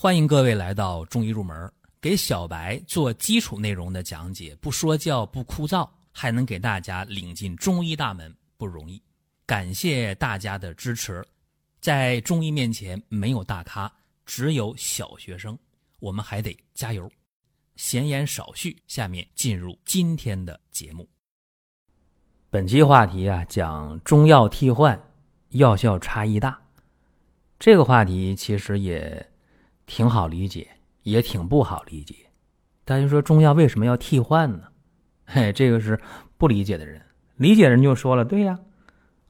欢迎各位来到中医入门，给小白做基础内容的讲解，不说教不枯燥，还能给大家领进中医大门，不容易。感谢大家的支持。在中医面前，没有大咖，只有小学生，我们还得加油。闲言少叙，下面进入今天的节目。本期话题啊，讲中药替换，药效差异大。这个话题其实也。挺好理解，也挺不好理解。大家说中药为什么要替换呢？嘿，这个是不理解的人。理解人就说了：“对呀，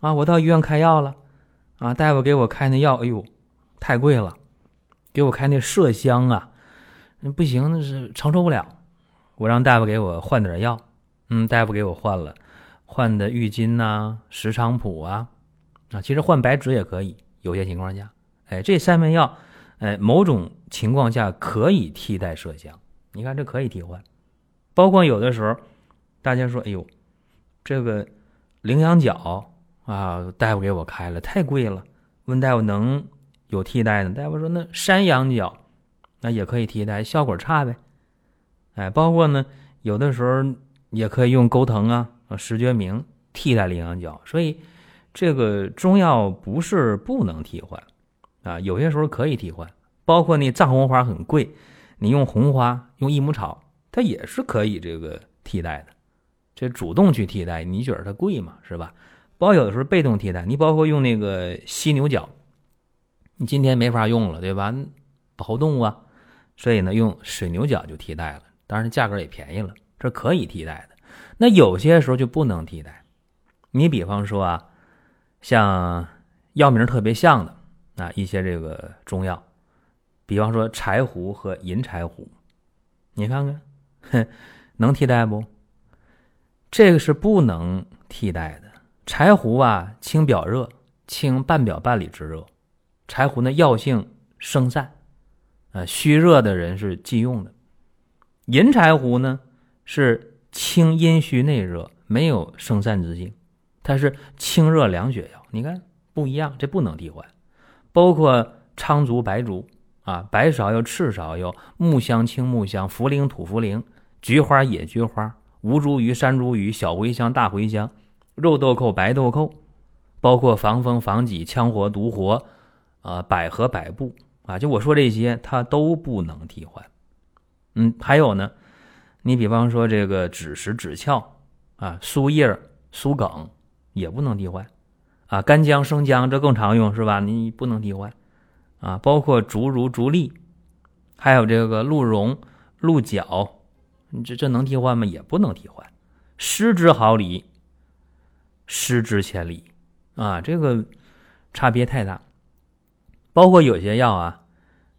啊，我到医院开药了，啊，大夫给我开那药，哎呦，太贵了，给我开那麝香啊，那不行，那是承受不了。我让大夫给我换点药，嗯，大夫给我换了，换的郁金呐、石菖蒲啊，啊，其实换白芷也可以，有些情况下，哎，这三味药。”哎，某种情况下可以替代麝香，你看这可以替换。包括有的时候，大家说：“哎呦，这个羚羊角啊，大夫给我开了，太贵了。”问大夫能有替代的？大夫说：“那山羊角，那也可以替代，效果差呗。”哎，包括呢，有的时候也可以用钩藤啊、石决明替代羚羊角。所以，这个中药不是不能替换。啊，有些时候可以替换，包括那藏红花很贵，你用红花用益母草，它也是可以这个替代的。这主动去替代，你觉得它贵嘛，是吧？包有的时候被动替代，你包括用那个犀牛角，你今天没法用了，对吧？保护动物啊，所以呢，用水牛角就替代了，当然价格也便宜了，这可以替代的。那有些时候就不能替代，你比方说啊，像药名特别像的。啊，一些这个中药，比方说柴胡和银柴胡，你看看，哼，能替代不？这个是不能替代的。柴胡啊，清表热，清半表半里之热。柴胡呢，药性生散，啊，虚热的人是忌用的。银柴胡呢，是清阴虚内热，没有生散之性，它是清热凉血药。你看不一样，这不能替换。包括苍术、白术啊，白芍药、赤芍药、木香、青木香、茯苓、土茯苓、菊花、野菊花、吴茱萸、山茱萸、小茴香、大茴香、肉豆蔻、白豆蔻，包括防风、防己、羌活、独活，啊，百合、百部啊，就我说这些，它都不能替换。嗯，还有呢，你比方说这个枳实、枳壳啊，苏叶、苏梗也不能替换。啊，干姜、生姜这更常用是吧？你不能替换，啊，包括竹茹、竹沥，还有这个鹿茸、鹿角，你这这能替换吗？也不能替换。失之毫厘，失之千里，啊，这个差别太大。包括有些药啊，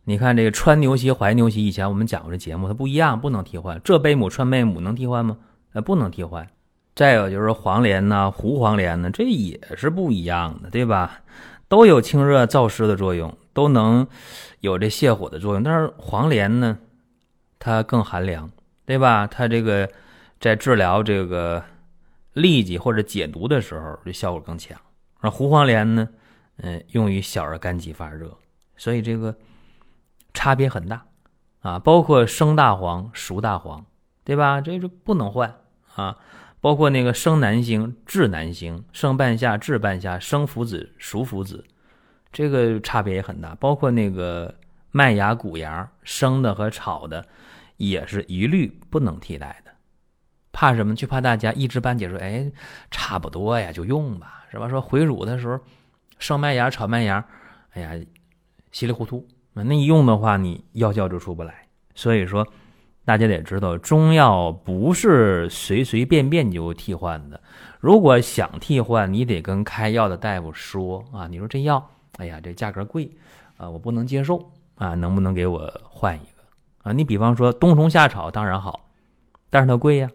你看这个川牛膝、怀牛膝，以前我们讲过这节目，它不一样，不能替换。浙贝母、川贝母能替换吗？呃，不能替换。再有就是黄连呐，胡黄连呢，这也是不一样的，对吧？都有清热燥湿的作用，都能有这泻火的作用。但是黄连呢，它更寒凉，对吧？它这个在治疗这个痢疾或者解毒的时候，这效果更强。而胡黄连呢，嗯，用于小儿肝疾发热，所以这个差别很大啊。包括生大黄、熟大黄，对吧？这就不能换啊。包括那个生南星、治南星、生半夏、治半夏、生附子、熟附子，这个差别也很大。包括那个麦芽、谷芽，生的和炒的，也是一律不能替代的。怕什么？就怕大家一知半解，说哎，差不多呀，就用吧，是吧？说回乳的时候，生麦芽、炒麦芽，哎呀，稀里糊涂，那一用的话，你药效就出不来。所以说。大家得知道，中药不是随随便便就替换的。如果想替换，你得跟开药的大夫说啊。你说这药，哎呀，这价格贵啊，我不能接受啊，能不能给我换一个啊？你比方说冬虫夏草当然好，但是它贵呀。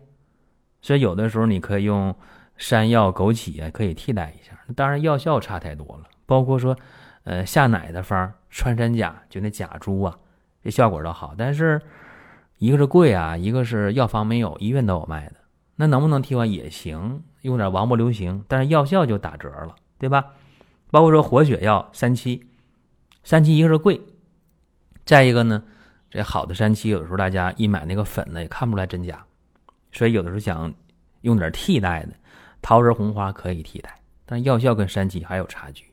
所以有的时候你可以用山药、枸杞啊，可以替代一下。当然药效差太多了。包括说，呃，下奶的方穿山甲，就那甲猪啊，这效果倒好，但是。一个是贵啊，一个是药房没有，医院都有卖的。那能不能替换也行，用点王不留行，但是药效就打折了，对吧？包括说活血药三七，三七一个是贵，再一个呢，这好的三七有的时候大家一买那个粉呢，也看不出来真假，所以有的时候想用点替代的，桃仁红花可以替代，但药效跟三七还有差距。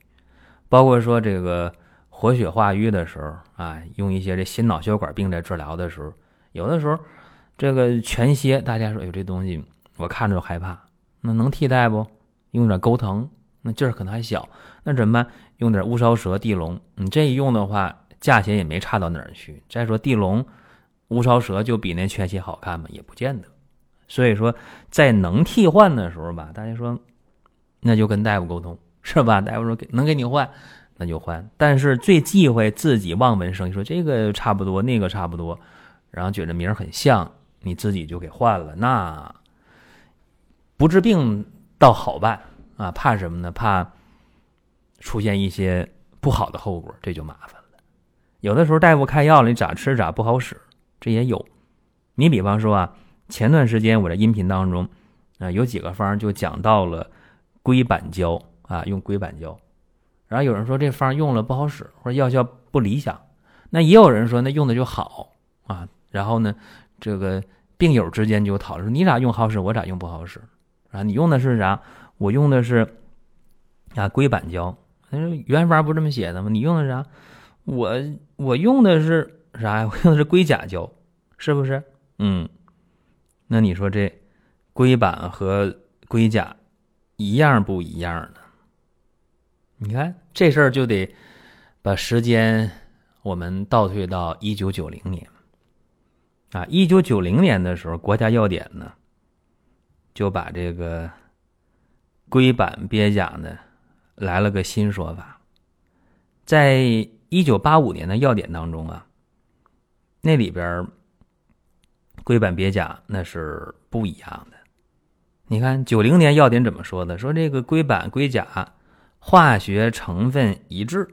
包括说这个活血化瘀的时候啊，用一些这心脑血管病在治疗的时候，有的时候这个全蝎，大家说有这东西，我看着就害怕，那能替代不？用点钩藤，那劲儿可能还小，那怎么办？用点乌梢蛇、地龙，你这一用的话。价钱也没差到哪儿去。再说地龙、乌梢蛇就比那全蝎好看吗？也不见得。所以说，在能替换的时候吧，大家说，那就跟大夫沟通，是吧？大夫说给能给你换，那就换。但是最忌讳自己望文生，说这个差不多，那个差不多，然后觉得名儿很像，你自己就给换了，那不治病倒好办啊。怕什么呢？怕出现一些不好的后果，这就麻烦了。有的时候大夫开药了，你咋吃咋不好使，这也有。你比方说啊，前段时间我在音频当中啊，有几个方就讲到了硅板胶啊，用硅板胶。然后有人说这方用了不好使，或者药效不理想。那也有人说那用的就好啊。然后呢，这个病友之间就讨论说你咋用好使，我咋用不好使啊？你用的是啥？我用的是啊硅板胶。他说原方不这么写的吗？你用的啥？我我用的是啥呀？我用的是硅甲胶，是不是？嗯，那你说这硅板和硅甲一样不一样呢？你看这事儿就得把时间我们倒退到一九九零年啊，一九九零年的时候，国家药典呢就把这个龟板鳖甲呢来了个新说法，在。一九八五年的药典当中啊，那里边龟板鳖甲那是不一样的。你看九零年药典怎么说的？说这个龟板龟甲化学成分一致，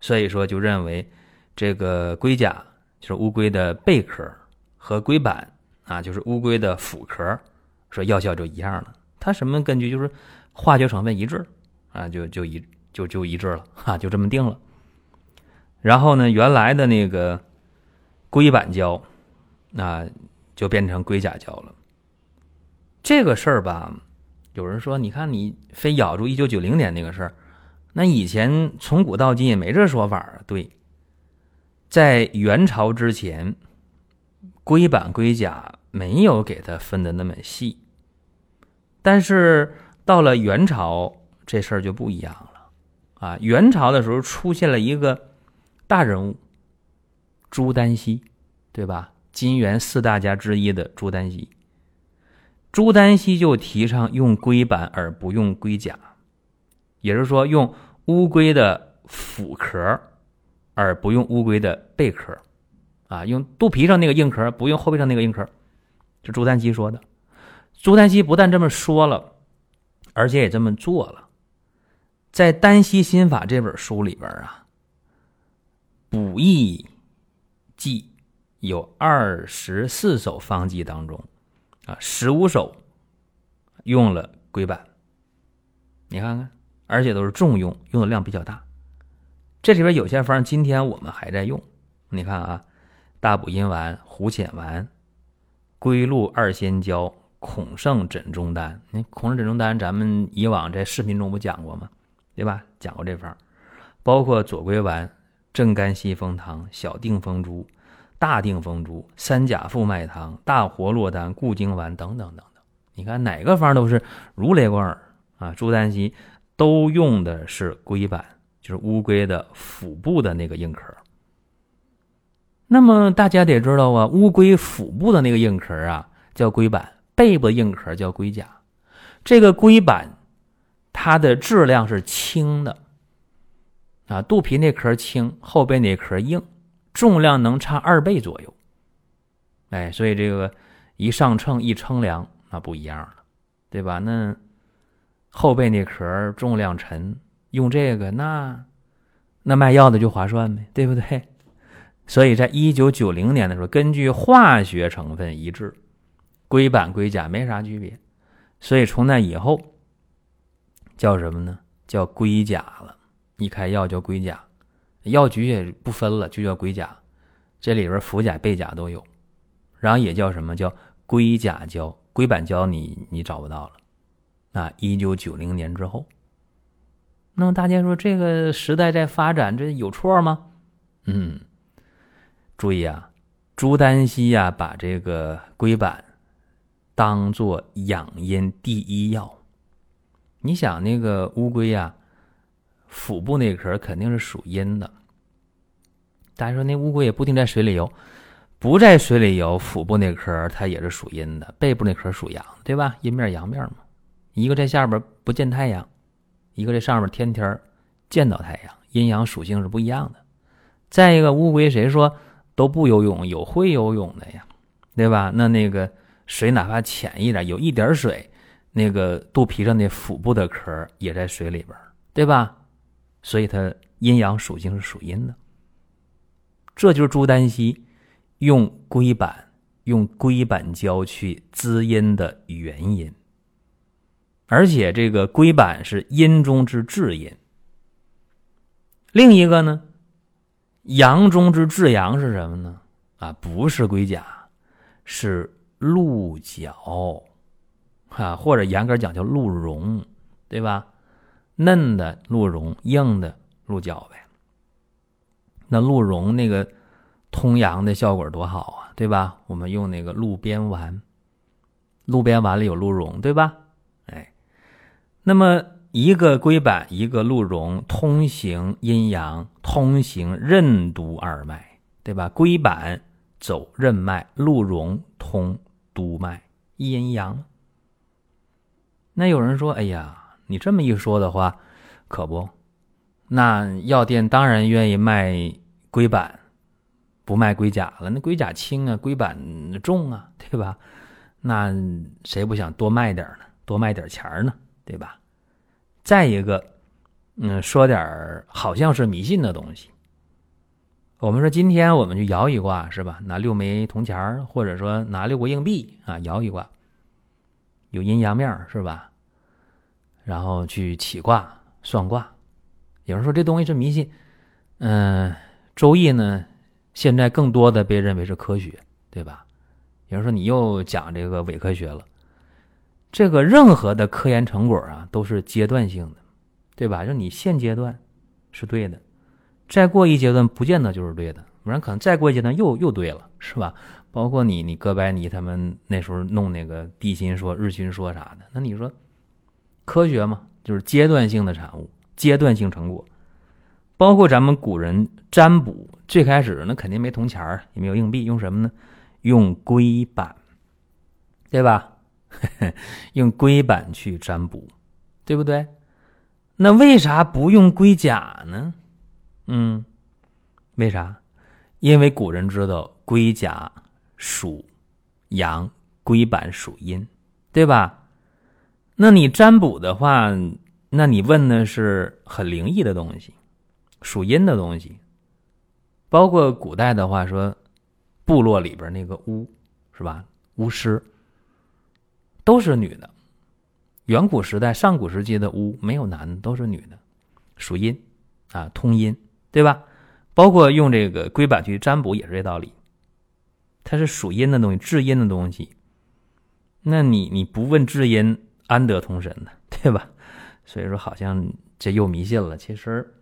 所以说就认为这个龟甲就是乌龟的贝壳和龟板啊就是乌龟的腹壳，说药效就一样了。它什么根据？就是化学成分一致啊，就就一就就一致了哈，就这么定了。然后呢，原来的那个硅板胶，那就变成硅甲胶了。这个事儿吧，有人说，你看你非咬住一九九零年那个事儿，那以前从古到今也没这说法啊。对，在元朝之前，硅板硅甲没有给它分的那么细，但是到了元朝，这事儿就不一样了啊。元朝的时候出现了一个。大人物朱丹溪，对吧？金元四大家之一的朱丹溪，朱丹溪就提倡用龟板而不用龟甲，也就是说用乌龟的腹壳而不用乌龟的贝壳，啊，用肚皮上那个硬壳，不用后背上那个硬壳，这朱丹溪说的。朱丹溪不但这么说了，而且也这么做了，在《丹溪心法》这本书里边啊。补益剂有二十四首方剂当中，啊，十五首用了龟板，你看看，而且都是重用，用的量比较大。这里边有些方今天我们还在用，你看啊，大补阴丸、虎潜丸、龟鹿二仙胶、孔圣枕中丹。你孔圣枕中丹，咱们以往在视频中不讲过吗？对吧？讲过这方，包括左归丸。正肝息风汤、小定风珠、大定风珠、三甲复脉汤、大活络丹、固精丸等等等等，你看哪个方都是如雷贯耳啊！朱丹溪都用的是龟板，就是乌龟的腹部的那个硬壳。那么大家得知道啊，乌龟腹部的那个硬壳啊叫龟板，背部硬壳叫龟甲。这个龟板它的质量是轻的。啊，肚皮那壳轻，后背那壳硬，重量能差二倍左右。哎，所以这个一上秤一称量，那不一样了，对吧？那后背那壳重量沉，用这个那那卖药的就划算呗，对不对？所以在一九九零年的时候，根据化学成分一致，硅板硅甲没啥区别，所以从那以后叫什么呢？叫硅甲了。一开药叫龟甲，药局也不分了，就叫龟甲，这里边氟甲、钡甲都有，然后也叫什么叫硅甲胶、硅板胶，你你找不到了。啊，一九九零年之后，那么大家说这个时代在发展，这有错吗？嗯，注意啊，朱丹溪呀，把这个龟板当做养阴第一药。你想那个乌龟呀？腹部那壳肯定是属阴的。大家说那乌龟也不定在水里游，不在水里游，腹部那壳它也是属阴的，背部那壳属阳，对吧？阴面阳面嘛。一个在下边不见太阳，一个在上面天天见到太阳，阴阳属性是不一样的。再一个，乌龟谁说都不游泳？有会游泳的呀，对吧？那那个水哪怕浅一点，有一点水，那个肚皮上那腹部的壳也在水里边，对吧？所以它阴阳属性是属阴的，这就是朱丹溪用龟板、用龟板胶去滋阴的原因。而且这个龟板是阴中之至阴。另一个呢，阳中之至阳是什么呢？啊，不是龟甲，是鹿角，啊，或者严格讲叫鹿茸，对吧？嫩的鹿茸，硬的鹿角呗。那鹿茸那个通阳的效果多好啊，对吧？我们用那个鹿鞭丸，鹿鞭丸里有鹿茸，对吧？哎，那么一个龟板，一个鹿茸，通行阴阳，通行任督二脉，对吧？龟板走任脉，鹿茸通督脉，一阴一阳。那有人说，哎呀。你这么一说的话，可不，那药店当然愿意卖龟板，不卖龟甲了。那龟甲轻啊，龟板重啊，对吧？那谁不想多卖点呢？多卖点钱呢，对吧？再一个，嗯，说点好像是迷信的东西。我们说今天我们就摇一卦，是吧？拿六枚铜钱或者说拿六个硬币啊，摇一卦，有阴阳面，是吧？然后去起卦算卦，有人说这东西是迷信，嗯，《周易》呢，现在更多的被认为是科学，对吧？有人说你又讲这个伪科学了，这个任何的科研成果啊都是阶段性的，对吧？就你现阶段是对的，再过一阶段不见得就是对的，不然可能再过一阶段又又对了，是吧？包括你你哥白尼他们那时候弄那个地心说、日心说啥的，那你说？科学嘛，就是阶段性的产物，阶段性成果。包括咱们古人占卜，最开始那肯定没铜钱儿，也没有硬币，用什么呢？用龟板，对吧？用龟板去占卜，对不对？那为啥不用龟甲呢？嗯，为啥？因为古人知道龟甲属阳，龟板属阴，对吧？那你占卜的话，那你问的是很灵异的东西，属阴的东西，包括古代的话说，部落里边那个巫是吧？巫师都是女的。远古时代、上古时期的巫没有男的，都是女的，属阴啊，通阴，对吧？包括用这个龟板去占卜也是这道理，它是属阴的东西，至阴的东西。那你你不问至阴？安得通神呢？对吧？所以说，好像这又迷信了。其实，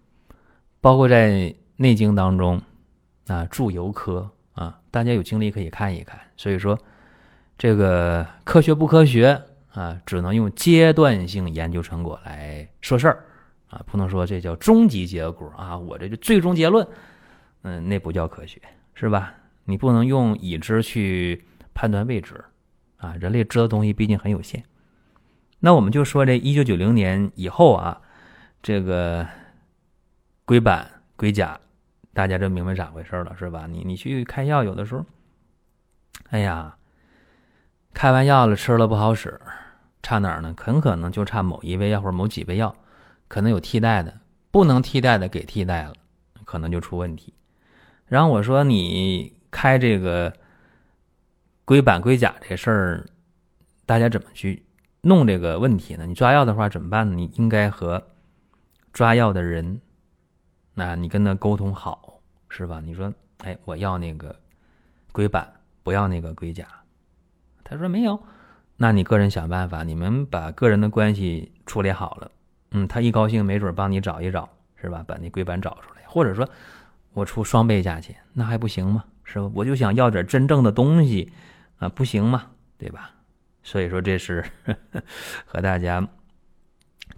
包括在《内经》当中啊，《注游科》啊，大家有精力可以看一看。所以说，这个科学不科学啊，只能用阶段性研究成果来说事儿啊，不能说这叫终极结果啊。我这就最终结论，嗯，那不叫科学，是吧？你不能用已知去判断未知啊。人类知道东西毕竟很有限。那我们就说这一九九零年以后啊，这个龟板、龟甲，大家就明白咋回事了，是吧？你你去开药，有的时候，哎呀，开完药了，吃了不好使，差哪儿呢？很可能就差某一味药或者某几味药，可能有替代的，不能替代的给替代了，可能就出问题。然后我说你开这个龟板、龟甲这事儿，大家怎么去？弄这个问题呢？你抓药的话怎么办呢？你应该和抓药的人那你跟他沟通好，是吧？你说，哎，我要那个硅板，不要那个硅甲。他说没有，那你个人想办法，你们把个人的关系处理好了。嗯，他一高兴，没准帮你找一找，是吧？把那硅板找出来，或者说，我出双倍价钱，那还不行吗？是吧？我就想要点真正的东西啊，不行吗？对吧？所以说，这是和大家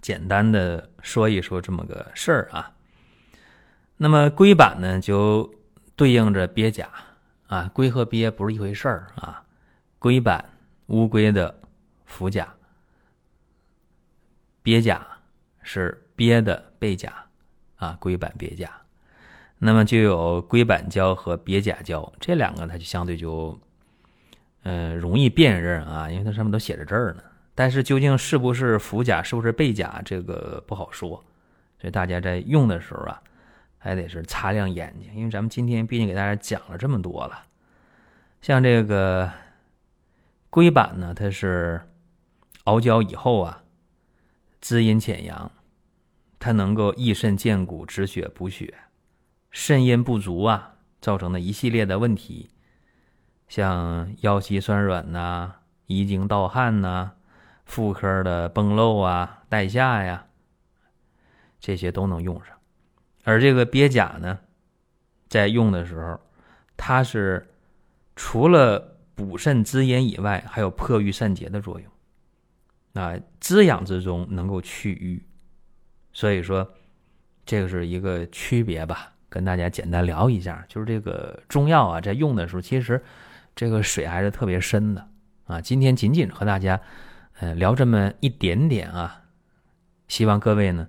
简单的说一说这么个事儿啊。那么龟板呢，就对应着鳖甲啊，龟和鳖不是一回事儿啊。龟板，乌龟的腹甲；鳖甲是鳖的背甲啊。龟板鳖甲，那么就有龟板胶和鳖甲胶这两个，它就相对就嗯容易辨认啊，因为它上面都写着字儿呢。但是究竟是不是腹甲，是不是背甲，这个不好说，所以大家在用的时候啊。还得是擦亮眼睛，因为咱们今天毕竟给大家讲了这么多了。像这个龟板呢，它是熬胶以后啊，滋阴潜阳，它能够益肾健骨、止血补血。肾阴不足啊，造成的一系列的问题，像腰膝酸软呐、遗精盗汗呐、妇科的崩漏啊、带下呀，这些都能用上。而这个鳖甲呢，在用的时候，它是除了补肾滋阴以外，还有破瘀散结的作用。啊，滋养之中能够去瘀，所以说这个是一个区别吧。跟大家简单聊一下，就是这个中药啊，在用的时候，其实这个水还是特别深的啊。今天仅仅和大家呃聊这么一点点啊，希望各位呢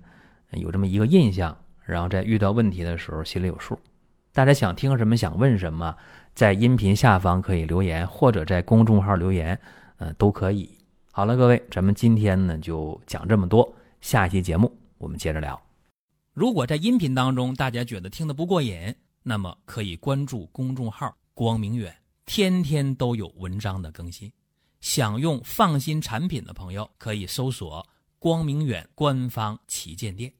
有这么一个印象。然后在遇到问题的时候心里有数，大家想听什么想问什么，在音频下方可以留言，或者在公众号留言，嗯，都可以。好了，各位，咱们今天呢就讲这么多，下一期节目我们接着聊。如果在音频当中大家觉得听得不过瘾，那么可以关注公众号“光明远”，天天都有文章的更新。想用放心产品的朋友可以搜索“光明远”官方旗舰店。